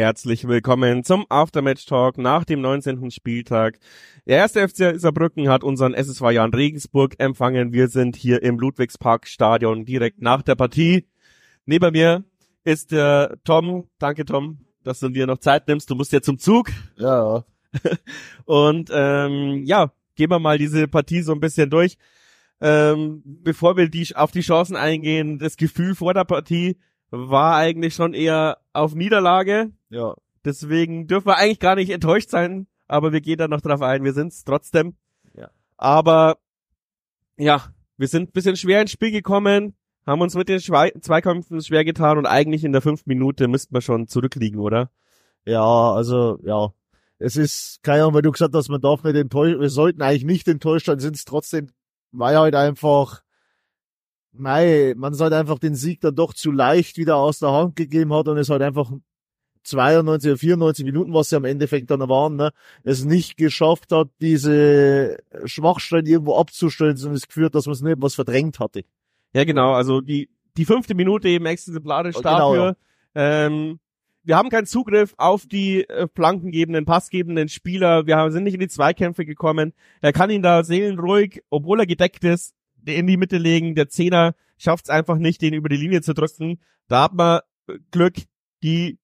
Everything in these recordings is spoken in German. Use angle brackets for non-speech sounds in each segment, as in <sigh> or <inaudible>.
Herzlich willkommen zum Aftermatch Talk nach dem 19. Spieltag. Der erste FC Saarbrücken hat unseren SSV Jan Regensburg empfangen. Wir sind hier im Ludwigspark Stadion direkt nach der Partie. Neben mir ist der Tom. Danke Tom, dass du dir noch Zeit nimmst. Du musst ja zum Zug. Ja. <laughs> Und ähm, ja, gehen wir mal diese Partie so ein bisschen durch. Ähm, bevor wir die, auf die Chancen eingehen, das Gefühl vor der Partie war eigentlich schon eher auf Niederlage. Ja. Deswegen dürfen wir eigentlich gar nicht enttäuscht sein, aber wir gehen da noch drauf ein. Wir sind's trotzdem. Ja. Aber ja, wir sind ein bisschen schwer ins Spiel gekommen, haben uns mit den Schwei Zweikämpfen schwer getan und eigentlich in der fünften Minute müssten wir schon zurückliegen, oder? Ja, also, ja. Es ist, keine Ahnung, weil du gesagt hast, man darf nicht enttäuscht, wir sollten eigentlich nicht enttäuscht sein, sind es trotzdem, weil halt einfach, mei, man sollte einfach den Sieg dann doch zu leicht wieder aus der Hand gegeben hat und es halt einfach 92 oder 94 Minuten, was sie am Endeffekt dann waren, ne, es nicht geschafft hat, diese Schwachstellen irgendwo abzustellen, sondern es geführt, dass man es nicht was verdrängt hatte. Ja, genau. Also die, die fünfte Minute eben exemplarisch Oh, genau, dafür. Ähm, wir haben keinen Zugriff auf die äh, flankengebenden, passgebenden Spieler. Wir haben, sind nicht in die Zweikämpfe gekommen. Er kann ihn da seelenruhig, obwohl er gedeckt ist, in die Mitte legen. Der Zehner schafft es einfach nicht, den über die Linie zu drücken. Da hat man äh, Glück, die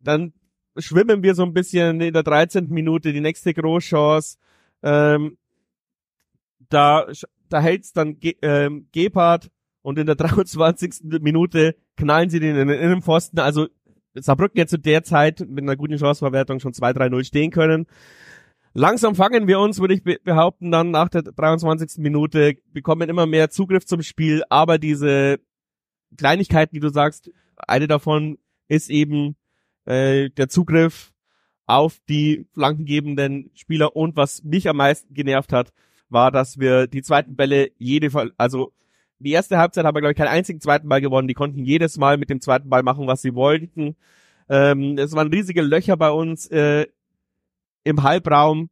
dann schwimmen wir so ein bisschen in der 13. Minute, die nächste Großchance. Ähm, da, da hält's dann Ge ähm, Gebhardt und in der <laughs> 23. Minute knallen sie den in den Innenpfosten. Also Saarbrücken jetzt zu der Zeit mit einer guten Chanceverwertung schon 2-3-0 stehen können. Langsam fangen wir uns, würde ich be behaupten, dann nach der 23. Minute, bekommen immer mehr Zugriff zum Spiel, aber diese Kleinigkeiten, die du sagst, eine davon ist eben äh, der Zugriff auf die flankengebenden Spieler und was mich am meisten genervt hat, war, dass wir die zweiten Bälle jede also die erste Halbzeit haben wir, glaube ich, keinen einzigen zweiten Ball gewonnen. Die konnten jedes Mal mit dem zweiten Ball machen, was sie wollten. Ähm, es waren riesige Löcher bei uns äh, im Halbraum.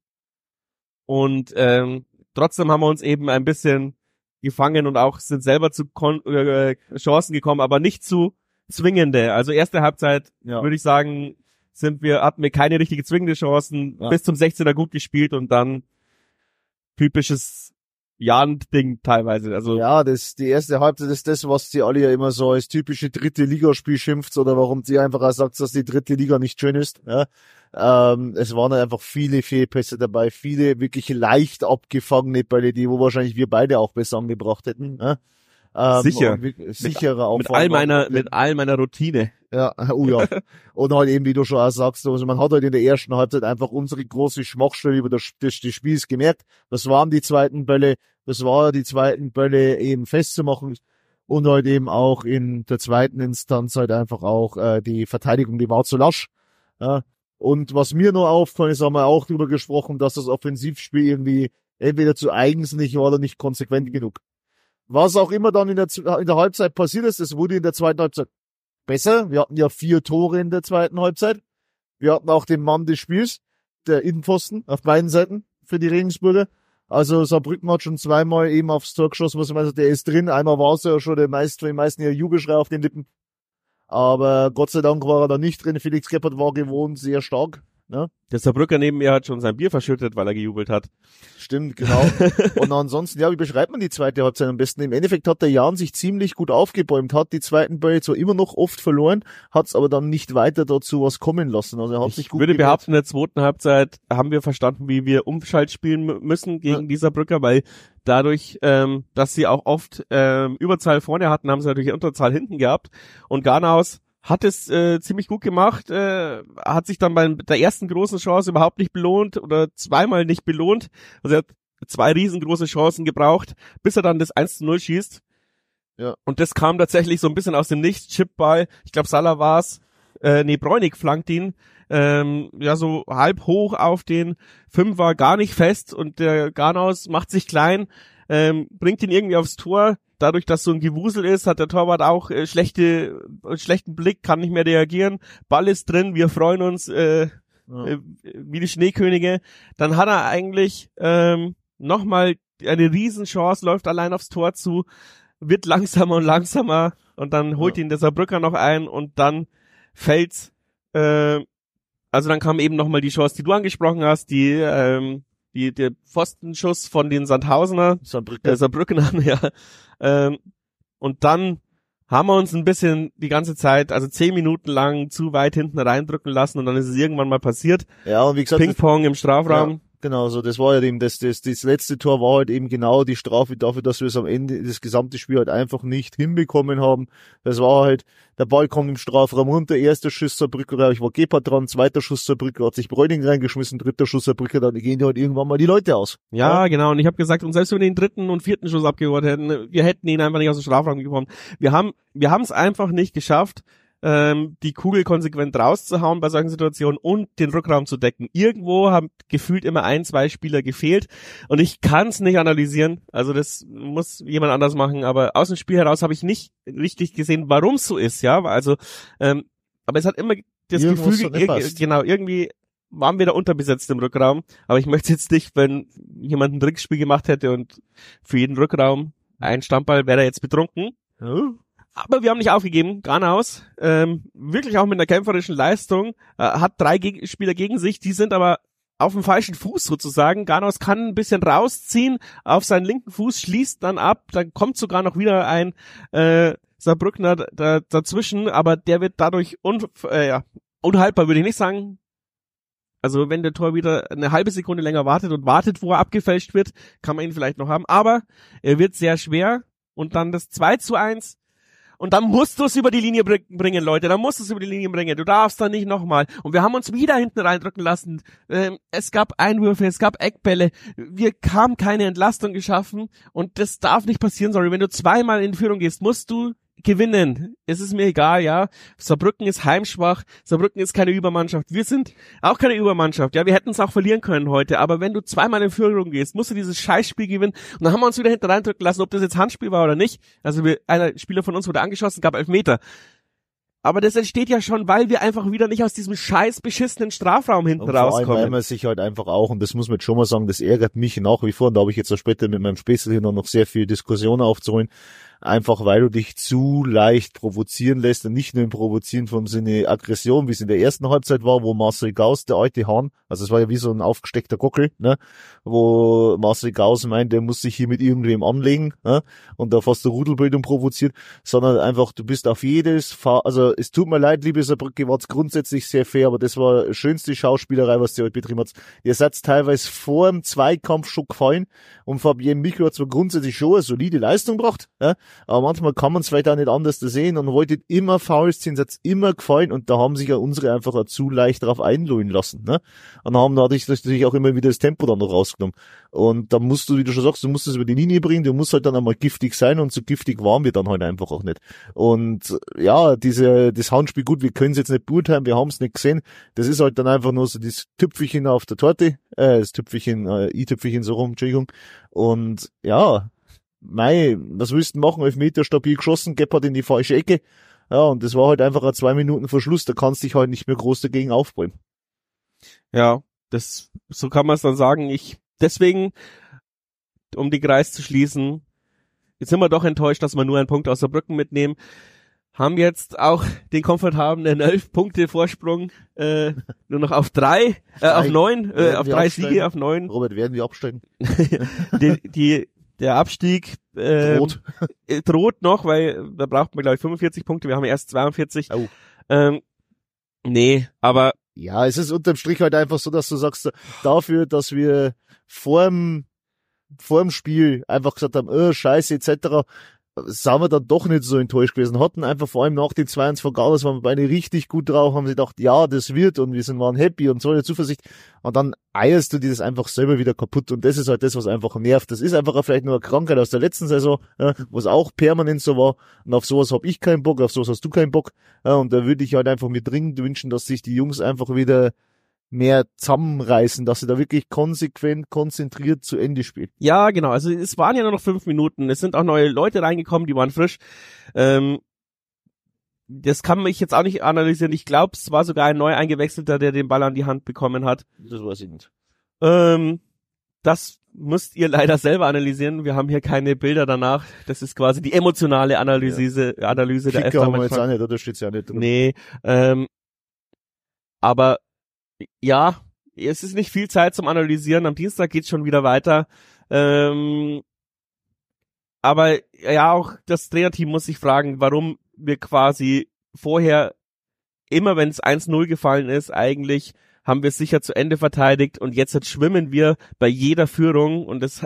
Und ähm, trotzdem haben wir uns eben ein bisschen gefangen und auch sind selber zu Kon äh, Chancen gekommen, aber nicht zu zwingende. Also erste Halbzeit Ja. würde ich sagen, sind wir hatten wir keine richtige zwingende Chancen. Ja. Bis zum 16er gut gespielt und dann typisches Jan-Ding teilweise. Also Ja, das, die erste Halbzeit ist das, was sie alle ja immer so als typische dritte Ligaspiel schimpft oder warum sie einfach auch sagt, dass die dritte Liga nicht schön ist. Ja. Ähm, es waren halt einfach viele Fehlpässe dabei, viele wirklich leicht abgefangene Bälle, die wo wahrscheinlich wir beide auch besser angebracht hätten. Ja. Ähm, Sicher. wir- sicherer mit Aufwand all meiner mit all meiner Routine. Ja, oh ja. <laughs> Und halt eben, wie du schon auch sagst, also man hat halt in der ersten Halbzeit einfach unsere große Schwachstelle über das, das, des Spiels gemerkt. Das waren die zweiten Bälle, das war die zweiten Bälle eben festzumachen und halt eben auch in der zweiten Instanz halt einfach auch äh, die Verteidigung, die war zu lasch. Ja. Und was mir nur auffallen ist, haben wir auch drüber gesprochen, dass das Offensivspiel irgendwie entweder zu eigensinnig war oder nicht konsequent genug. Was auch immer dann in der, in der Halbzeit passiert ist, es wurde in der zweiten Halbzeit besser. Wir hatten ja vier Tore in der zweiten Halbzeit. Wir hatten auch den Mann des Spiels, der Innenpfosten auf beiden Seiten für die Regensburger. Also Saarbrücken hat schon zweimal eben aufs Tor geschossen, was man also der ist drin. Einmal war es ja schon der meist, die meisten ja Jubelschrei auf den Lippen. Aber Gott sei Dank war er da nicht drin. Felix Gebhardt war gewohnt sehr stark. Ne? Der Saarbrücker neben mir hat schon sein Bier verschüttet, weil er gejubelt hat. Stimmt, genau. <laughs> Und ansonsten, ja, wie beschreibt man die zweite Halbzeit am besten? Im Endeffekt hat der Jan sich ziemlich gut aufgebäumt, hat die zweiten Bälle zwar immer noch oft verloren, hat es aber dann nicht weiter dazu was kommen lassen. Also er hat sich Ich gut würde gewehrt. behaupten, in der zweiten Halbzeit haben wir verstanden, wie wir Umschalt spielen mü- müssen gegen Ja. die Saarbrücker, weil dadurch, ähm, dass sie auch oft ähm, Überzahl vorne hatten, haben sie natürlich Unterzahl hinten gehabt. Und Garnaus hat es äh, ziemlich gut gemacht, äh, hat sich dann bei der ersten großen Chance überhaupt nicht belohnt oder zweimal nicht belohnt. Also er hat zwei riesengroße Chancen gebraucht, bis er dann das 1 zu 0 schießt. Ja. Und das kam tatsächlich so ein bisschen aus dem Nichts. Chipball, ich glaube Salah war's, äh, nee, Bräunig flankt ihn, ähm, ja, so halb hoch auf den Fünfer, gar nicht fest und der Garnaus macht sich klein, ähm, bringt ihn irgendwie aufs Tor. Dadurch, dass so ein Gewusel ist, hat der Torwart auch äh, schlechte, äh, schlechten Blick, kann nicht mehr reagieren. Ball ist drin, wir freuen uns äh, Ja. äh, wie die Schneekönige. Dann hat er eigentlich ähm, nochmal eine Riesenchance, läuft allein aufs Tor zu, wird langsamer und langsamer und dann holt Ja. ihn der Saarbrücker noch ein und dann fällt's Äh, also dann kam eben nochmal die Chance, die du angesprochen hast, die, ähm, die, der Pfostenschuss von den Sandhausener, Saarbrücken. äh, Saarbrückenern, <laughs> ja. Ähm, und dann haben wir uns ein bisschen die ganze Zeit, also zehn Minuten lang zu weit hinten reindrücken lassen und dann ist es irgendwann mal passiert. Ja, und wie gesagt, Ping-Pong im Strafraum. Genau, so das war ja eben das, das, das letzte Tor war halt eben genau die Strafe dafür, dass wir es am Ende das gesamte Spiel halt einfach nicht hinbekommen haben. Das war halt, der Ball kommt im Strafraum runter, erster Schuss zur Brücke, ich war Gebhardt dran, zweiter Schuss zur Brücke, hat sich Bräuning reingeschmissen, dritter Schuss zur Brücke, dann gehen die halt irgendwann mal die Leute aus. Ja, genau. Und ich habe gesagt, und selbst wenn wir den dritten und vierten Schuss abgeholt hätten, wir hätten ihn einfach nicht aus dem Strafraum bekommen. Wir haben, wir haben es einfach nicht geschafft, ähm, die Kugel konsequent rauszuhauen bei solchen Situationen und den Rückraum zu decken. Irgendwo haben gefühlt immer ein, zwei Spieler gefehlt und ich kann es nicht analysieren. Also das muss jemand anders machen. Aber aus dem Spiel heraus habe ich nicht richtig gesehen, warum es so ist. Ja, also ähm, aber es hat immer das Irgendwas Gefühl, ir- genau irgendwie waren wir da unterbesetzt im Rückraum. Aber ich möchte jetzt nicht, wenn jemand ein Trickspiel gemacht hätte und für jeden Rückraum ein Stammball wäre er jetzt betrunken. Ja. Aber wir haben nicht aufgegeben, Granaus, ähm, wirklich auch mit einer kämpferischen Leistung, äh, hat drei Geg Spieler gegen sich, die sind aber auf dem falschen Fuß sozusagen. Garnaus kann ein bisschen rausziehen auf seinen linken Fuß, schließt dann ab, dann kommt sogar noch wieder ein äh, Saarbrückner da, dazwischen, aber der wird dadurch un, äh, ja, unhaltbar, würde ich nicht sagen. Also wenn der Tor wieder eine halbe Sekunde länger wartet und wartet, wo er abgefälscht wird, kann man ihn vielleicht noch haben. Aber er wird sehr schwer und dann das 2 zu 1 und dann musst du es über die Linie br- bringen, Leute. Dann musst du es über die Linie bringen. Du darfst da nicht nochmal. Und wir haben uns wieder hinten reindrücken lassen. Ähm, es gab Einwürfe, es gab Eckbälle. Wir haben keine Entlastung geschaffen. Und das darf nicht passieren, sorry. Wenn du zweimal in Führung gehst, musst du gewinnen. Es ist mir egal, ja. Saarbrücken ist heimschwach. Saarbrücken ist keine Übermannschaft. Wir sind auch keine Übermannschaft. Ja, wir hätten es auch verlieren können heute. Aber wenn du zweimal in Führung gehst, musst du dieses Scheißspiel gewinnen. Und dann haben wir uns wieder hinten reindrücken lassen, ob das jetzt Handspiel war oder nicht. Also wir, einer Spieler von uns wurde angeschossen, gab elf Meter. Aber das entsteht ja schon, weil wir einfach wieder nicht aus diesem scheiß beschissenen Strafraum hinten Und vor allem, weil rauskommen. man sich halt einfach auch, und das muss man schon mal sagen, das ärgert mich nach wie vor, und da habe ich jetzt auch später mit meinem Späßel hier noch sehr viel Diskussion aufzuholen, einfach weil du dich zu leicht provozieren lässt und nicht nur im Provozieren vom Sinne Aggression, wie es in der ersten Halbzeit war, wo Marcel Gauss, der alte Hahn, also es war ja wie so ein aufgesteckter Gockel, ne, wo Marcel Gauss meint, der muss sich hier mit irgendwem anlegen, ne, und da fast eine Rudelbildung provoziert, sondern einfach, du bist auf jedes, Fa also es tut mir leid, liebe Saarbrücke, war's grundsätzlich sehr fair, aber das war schönste Schauspielerei, was ihr heute betrieben habt. Ihr seid teilweise vor dem Zweikampf schon gefallen und Fabienne Micho hat zwar grundsätzlich schon eine solide Leistung gebracht, ja, aber manchmal kann man es vielleicht auch nicht anders sehen und wolltet immer Fouls ziehen, seid immer gefallen und da haben sich ja unsere einfach auch zu leicht drauf einlullen lassen, ne? Und haben dadurch natürlich auch immer wieder das Tempo dann noch rausgenommen. Und da musst du, wie du schon sagst, du musst es über die Linie bringen, du musst halt dann einmal giftig sein und so giftig waren wir dann halt einfach auch nicht. Und ja, diese, das Handspiel, gut, wir können es jetzt nicht beurteilen, wir haben es nicht gesehen. Das ist halt dann einfach nur so das Tüpfelchen auf der Torte, äh, das Tüpfelchen, äh, i-Tüpfelchen so rum, Entschuldigung. Und ja, mei, was willst du machen? Elf Meter stabil geschossen, Gebhardt in die falsche Ecke. Ja, und das war halt einfach ein zwei Minuten Verschluss, da kannst du dich halt nicht mehr groß dagegen aufbäumen. Ja, das, so kann man es dann sagen. Ich, deswegen, um die Kreis zu schließen, jetzt sind wir doch enttäuscht, dass wir nur einen Punkt aus der Brücken mitnehmen. Haben jetzt auch den komfortablen elf Punkte Vorsprung äh, <laughs> nur noch auf drei, äh, auf neun, äh, auf drei absteigen? Siege, auf neun. Robert, werden wir absteigen? <laughs> die, die, der Abstieg ähm, Rot. <laughs> äh, droht noch, weil da braucht man glaube ich 45 Punkte. Wir haben erst 42. Au. Ähm, nee, aber Ja, es ist unterm Strich halt einfach so, dass du sagst, dafür, dass wir vorm, vorm Spiel einfach gesagt haben, oh, scheiße, etc., sind wir dann doch nicht so enttäuscht gewesen. Hatten einfach vor allem nach den 2-1 von Gaudas waren wir beide richtig gut drauf, haben sie gedacht, ja, das wird und wir sind waren happy und so eine Zuversicht. Und dann eierst du dir das einfach selber wieder kaputt und das ist halt das, was einfach nervt. Das ist einfach vielleicht nur eine Krankheit aus der letzten Saison, es auch permanent so war. Und auf sowas hab ich keinen Bock, auf sowas hast du keinen Bock. Und da würde ich halt einfach mir dringend wünschen, dass sich die Jungs einfach wieder mehr zusammenreißen, dass sie da wirklich konsequent, konzentriert zu Ende spielen. Ja, genau. Also es waren ja nur noch fünf Minuten. Es sind auch neue Leute reingekommen, die waren frisch. Ähm, das kann ich jetzt auch nicht analysieren. Ich glaube, es war sogar ein neu eingewechselter, der den Ball an die Hand bekommen hat. Das weiß ich nicht. Ähm, das müsst ihr leider selber analysieren. Wir haben hier keine Bilder danach. Das ist quasi die emotionale Analyse, Analyse der Kicker haben wir jetzt auch nicht, oder? Da steht's ja nicht drin. Nee, ähm, Aber ja, es ist nicht viel Zeit zum Analysieren. Am Dienstag geht's schon wieder weiter. Ähm, aber ja, auch das Trainerteam muss sich fragen, warum wir quasi vorher immer, wenn es 1-0 gefallen ist, eigentlich haben wir es sicher zu Ende verteidigt und jetzt, jetzt schwimmen wir bei jeder Führung und das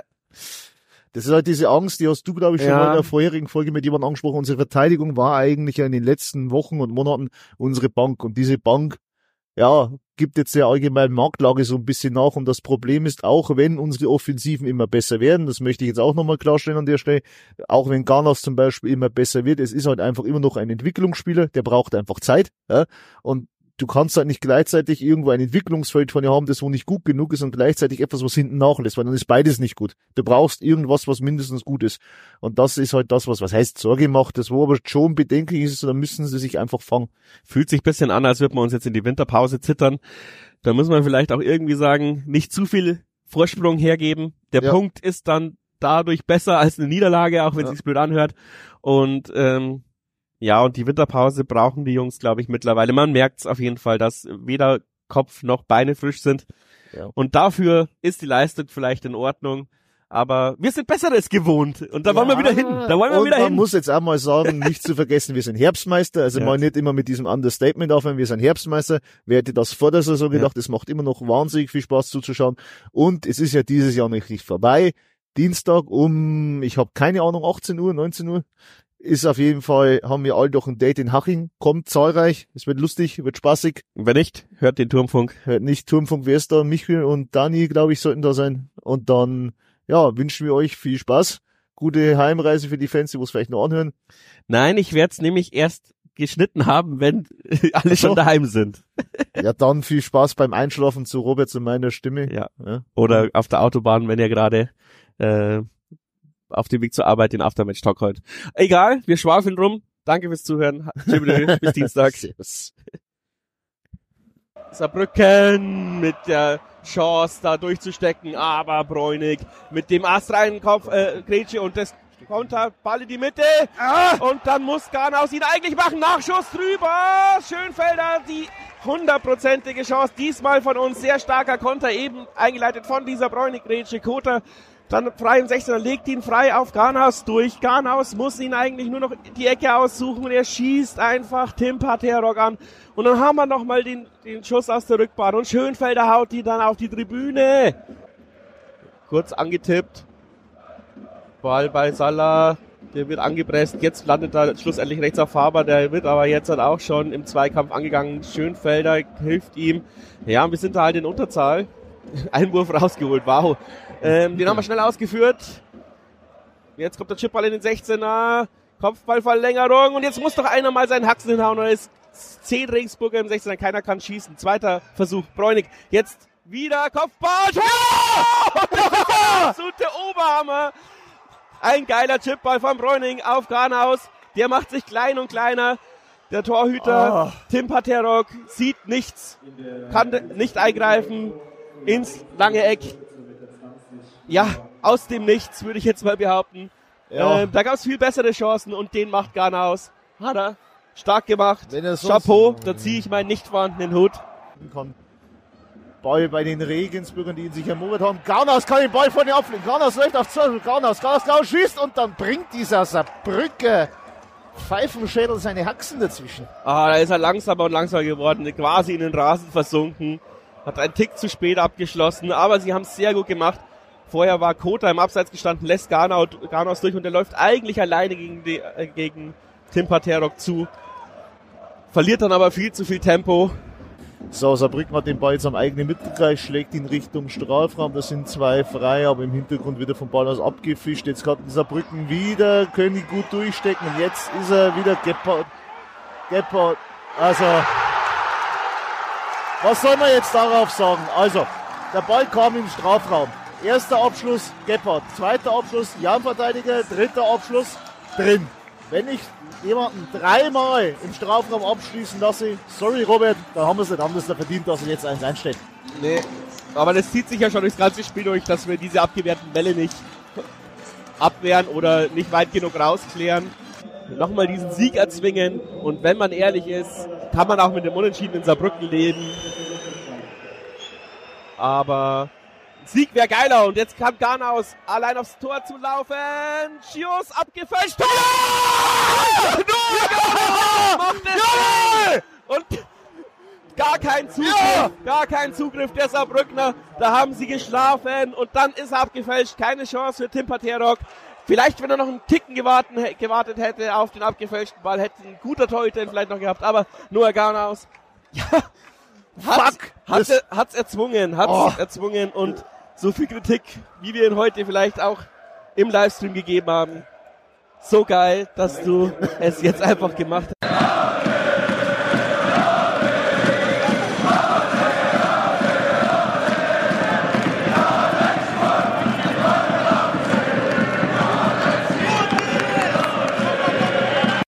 das ist halt diese Angst, die hast du, glaube ich, schon ja. mal in der vorherigen Folge mit jemandem angesprochen. Unsere Verteidigung war eigentlich ja in den letzten Wochen und Monaten unsere Bank. Und diese Bank, ja, gibt jetzt der allgemeinen Marktlage so ein bisschen nach. Und das Problem ist, auch wenn unsere Offensiven immer besser werden, das möchte ich jetzt auch nochmal klarstellen an der Stelle, auch wenn Garnas zum Beispiel immer besser wird, es ist halt einfach immer noch ein Entwicklungsspieler, der braucht einfach Zeit. Ja? Und du kannst halt nicht gleichzeitig irgendwo ein Entwicklungsfeld von dir haben, das wo nicht gut genug ist und gleichzeitig etwas, was hinten nachlässt, weil dann ist beides nicht gut. Du brauchst irgendwas, was mindestens gut ist. Und das ist halt das, was, was heißt Sorge macht, das wo aber schon bedenklich ist, dann müssen sie sich einfach fangen. Fühlt sich bisschen an, als würde man uns jetzt in die Winterpause zittern. Da muss man vielleicht auch irgendwie sagen, nicht zu viel Vorsprung hergeben. Der ja. Punkt ist dann dadurch besser als eine Niederlage, auch wenn es ja. sich blöd anhört. Und ähm, ja, und die Winterpause brauchen die Jungs, glaube ich, mittlerweile. Man merkt es auf jeden Fall, dass weder Kopf noch Beine frisch sind. Ja. Und dafür ist die Leistung vielleicht in Ordnung. Aber wir sind Besseres gewohnt. Und da ja, wollen wir wieder hin. Da wollen wir und wieder man hin. Man muss jetzt auch mal sagen, nicht zu vergessen, wir sind Herbstmeister. Also ja. mal nicht immer mit diesem Understatement aufhören, wir sind Herbstmeister. Wer hätte das vor der Saison gedacht? Es macht immer noch wahnsinnig viel Spaß zuzuschauen. Und es ist ja dieses Jahr nicht vorbei. Dienstag um, ich habe keine Ahnung, 18 Uhr, 19 Uhr, ist auf jeden Fall, haben wir alle doch ein Date in Haching. Kommt zahlreich, es wird lustig, wird spaßig. Wenn nicht, hört den Turmfunk. Hört nicht Turmfunk, wer ist da? Michael und Dani, glaube ich, sollten da sein. Und dann, ja, wünschen wir euch viel Spaß. Gute Heimreise für die Fans, die es vielleicht noch anhören. Nein, ich werde es nämlich erst geschnitten haben, wenn <laughs> alle schon daheim sind. ja, dann viel Spaß beim Einschlafen zu Roberts und meiner Stimme. Ja. ja. Oder auf der Autobahn, wenn ihr gerade äh, auf dem Weg zur Arbeit den Aftermatch Talk heute. Egal, wir schwafeln rum. Danke fürs Zuhören. <laughs> Bis Dienstag. Saarbrücken mit der Chance da durchzustecken, aber Bräunig mit dem astreinen Kopf, äh, Grätsche und das Konter, Ball in die Mitte ah! und dann muss Garnaus ihn eigentlich machen, Nachschuss drüber, Schönfelder, die hundertprozentige Chance, diesmal von uns, sehr starker Konter, eben eingeleitet von dieser Bräunig-Grätsche, Koter dann frei im 16er, legt ihn frei auf Garnhaus durch. Garnhaus muss ihn eigentlich nur noch die Ecke aussuchen und er schießt einfach Tim Paterok an. Und dann haben wir nochmal den, den Schuss aus der Rückbahn und Schönfelder haut die dann auf die Tribüne. Kurz angetippt. Ball bei Salah. Der wird angepresst. Jetzt landet er schlussendlich rechts auf Faber. Der wird aber jetzt halt auch schon im Zweikampf angegangen. Schönfelder hilft ihm. Ja, wir sind da halt in Unterzahl. <laughs> Einwurf rausgeholt. Wow. Ähm, den haben wir schnell ausgeführt. Jetzt kommt der Chipball in den 16er. Kopfballverlängerung. Und jetzt muss doch einer mal seinen Haxen hinhauen. Und ist 10 Regensburger im 16er. Keiner kann schießen. Zweiter Versuch. Bräunig. Jetzt wieder Kopfball. Tor! Absolute Oberhammer. Ein geiler Chipball von Bräuning auf Garnhaus. Der macht sich klein und kleiner. Der Torhüter oh. Tim Paterok sieht nichts, kann nicht eingreifen ins lange Eck ja, aus dem Nichts, würde ich jetzt mal behaupten. Ja. Ähm, da gab es viel bessere Chancen und den macht Ghana aus. Hat er. Stark gemacht. Chapeau, da ziehe ich meinen nicht vorhandenen Hut. Ball bei den Regensburgern, die ihn sich ermordet haben. Garnas kann den Ball von den abfliegen. Garnas läuft auf 12. Garnas, Garnas, Garnas schießt und dann bringt dieser Saarbrücke Pfeifenschädel seine Haxen dazwischen. Ah, da ist er langsamer und langsamer geworden, quasi in den Rasen versunken. Hat einen Tick zu spät abgeschlossen, aber sie haben es sehr gut gemacht. Vorher war Kota im Abseits gestanden, lässt Garnaus, Garnaus durch und er läuft eigentlich alleine gegen, die, äh, gegen Tim Paterok zu. Verliert dann aber viel zu viel Tempo. So, Saarbrücken hat den Ball jetzt am eigenen Mittelkreis, schlägt ihn Richtung Strafraum. Da sind zwei frei, aber im Hintergrund wieder vom Ball aus abgefischt. Jetzt kann Saarbrücken wieder, können die gut durchstecken. Und jetzt ist er wieder Gebhardt. Gebhardt. Also, was soll man jetzt darauf sagen? Also, der Ball kam im Strafraum. Erster Abschluss Gebhardt, zweiter Abschluss Jan-Verteidiger, dritter Abschluss drin. Wenn ich jemanden dreimal im Strafraum abschließen lasse, sorry Robert, dann haben wir es nicht anders verdient, dass er jetzt eins einstellt. Nee, aber das zieht sich ja schon durchs ganze Spiel durch, dass wir diese abgewehrten Bälle nicht abwehren oder nicht weit genug rausklären. Nochmal diesen Sieg erzwingen und wenn man ehrlich ist, kann man auch mit dem Unentschieden in Saarbrücken leben. Aber Sieg wäre geiler und jetzt kann Garnaus allein aufs Tor zu laufen. Schios abgefälscht. Tor! Ja! Macht es und gar kein Zugriff, ja! gar kein Zugriff der Saarbrückner. Da haben sie geschlafen und dann ist er abgefälscht. Keine Chance für Tim Paterok. Vielleicht, wenn er noch einen Ticken gewartet, gewartet hätte auf den abgefälschten Ball, hätte ein guter Torhüter ihn vielleicht noch gehabt. Aber Noah Garnaus, ja, hat, hat's, hat's erzwungen, hat's oh. erzwungen und so viel Kritik, wie wir ihn heute vielleicht auch im Livestream gegeben haben. So geil, dass du es jetzt einfach gemacht hast.